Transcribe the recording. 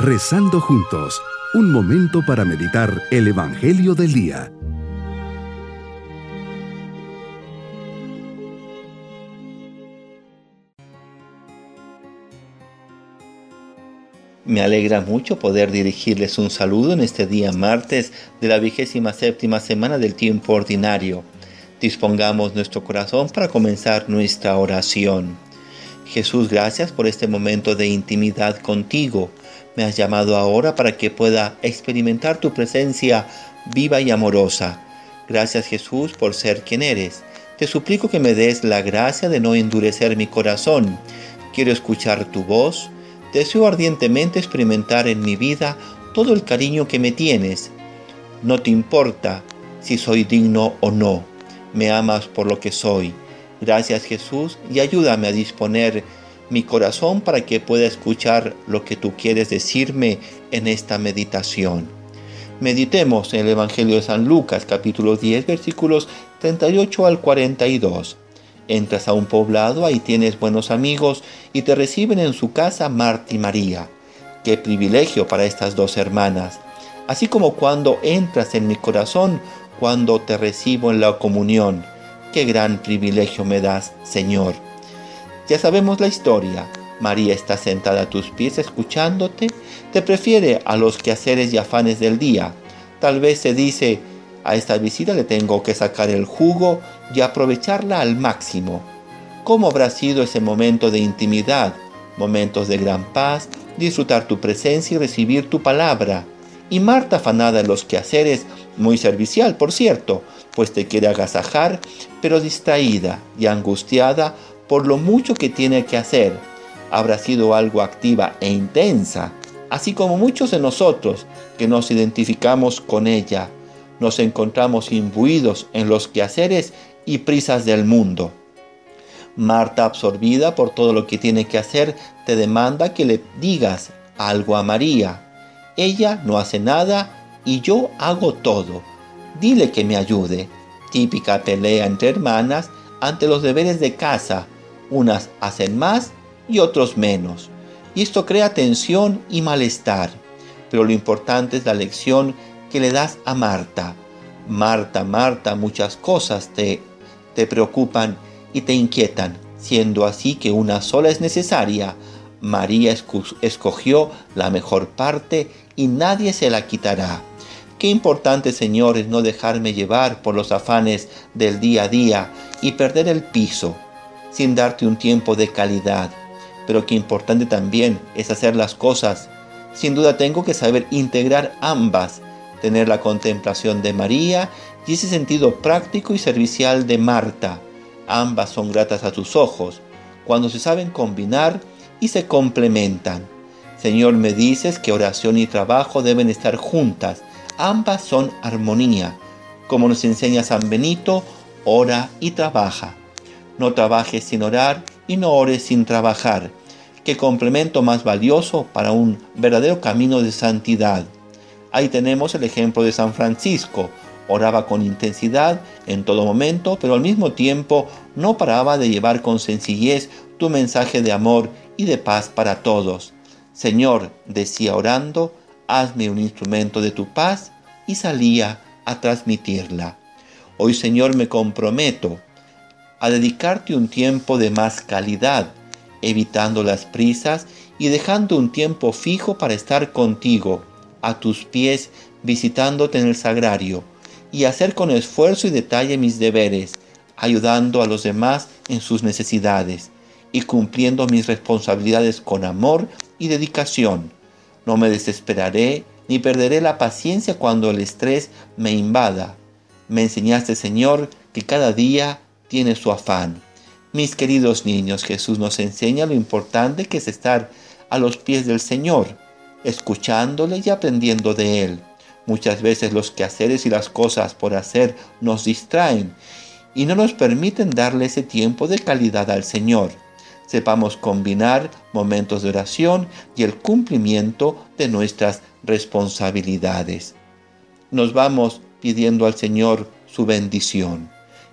Rezando juntos, un momento para meditar el Evangelio del Día. Me alegra mucho poder dirigirles un saludo en este día martes de la vigésima séptima semana del tiempo ordinario. Dispongamos nuestro corazón para comenzar nuestra oración. Jesús, gracias por este momento de intimidad contigo me has llamado ahora para que pueda experimentar tu presencia viva y amorosa. Gracias Jesús por ser quien eres. Te suplico que me des la gracia de no endurecer mi corazón. Quiero escuchar tu voz. Deseo ardientemente experimentar en mi vida todo el cariño que me tienes. No te importa si soy digno o no. Me amas por lo que soy. Gracias Jesús y ayúdame a disponer mi corazón para que pueda escuchar lo que tú quieres decirme en esta meditación. Meditemos en el Evangelio de San Lucas capítulo 10 versículos 38 al 42. Entras a un poblado, ahí tienes buenos amigos y te reciben en su casa Marta y María. Qué privilegio para estas dos hermanas. Así como cuando entras en mi corazón, cuando te recibo en la comunión. Qué gran privilegio me das, Señor. Ya sabemos la historia. María está sentada a tus pies escuchándote, te prefiere a los quehaceres y afanes del día. Tal vez se dice, a esta visita le tengo que sacar el jugo y aprovecharla al máximo. ¿Cómo habrá sido ese momento de intimidad, momentos de gran paz, disfrutar tu presencia y recibir tu palabra? Y Marta afanada en los quehaceres, muy servicial por cierto, pues te quiere agasajar, pero distraída y angustiada por lo mucho que tiene que hacer. Habrá sido algo activa e intensa, así como muchos de nosotros que nos identificamos con ella. Nos encontramos imbuidos en los quehaceres y prisas del mundo. Marta, absorbida por todo lo que tiene que hacer, te demanda que le digas algo a María. Ella no hace nada y yo hago todo. Dile que me ayude. Típica pelea entre hermanas ante los deberes de casa unas hacen más y otros menos. Y esto crea tensión y malestar. Pero lo importante es la lección que le das a Marta. Marta, Marta, muchas cosas te, te preocupan y te inquietan, siendo así que una sola es necesaria. María escogió la mejor parte y nadie se la quitará. Qué importante, Señor, es no dejarme llevar por los afanes del día a día y perder el piso sin darte un tiempo de calidad. Pero qué importante también es hacer las cosas. Sin duda tengo que saber integrar ambas, tener la contemplación de María y ese sentido práctico y servicial de Marta. Ambas son gratas a tus ojos, cuando se saben combinar y se complementan. Señor, me dices que oración y trabajo deben estar juntas. Ambas son armonía. Como nos enseña San Benito, ora y trabaja. No trabajes sin orar y no ores sin trabajar. Qué complemento más valioso para un verdadero camino de santidad. Ahí tenemos el ejemplo de San Francisco. Oraba con intensidad en todo momento, pero al mismo tiempo no paraba de llevar con sencillez tu mensaje de amor y de paz para todos. Señor, decía orando, hazme un instrumento de tu paz y salía a transmitirla. Hoy, Señor, me comprometo a dedicarte un tiempo de más calidad, evitando las prisas y dejando un tiempo fijo para estar contigo, a tus pies, visitándote en el sagrario, y hacer con esfuerzo y detalle mis deberes, ayudando a los demás en sus necesidades, y cumpliendo mis responsabilidades con amor y dedicación. No me desesperaré ni perderé la paciencia cuando el estrés me invada. Me enseñaste, Señor, que cada día tiene su afán. Mis queridos niños, Jesús nos enseña lo importante que es estar a los pies del Señor, escuchándole y aprendiendo de Él. Muchas veces los quehaceres y las cosas por hacer nos distraen y no nos permiten darle ese tiempo de calidad al Señor. Sepamos combinar momentos de oración y el cumplimiento de nuestras responsabilidades. Nos vamos pidiendo al Señor su bendición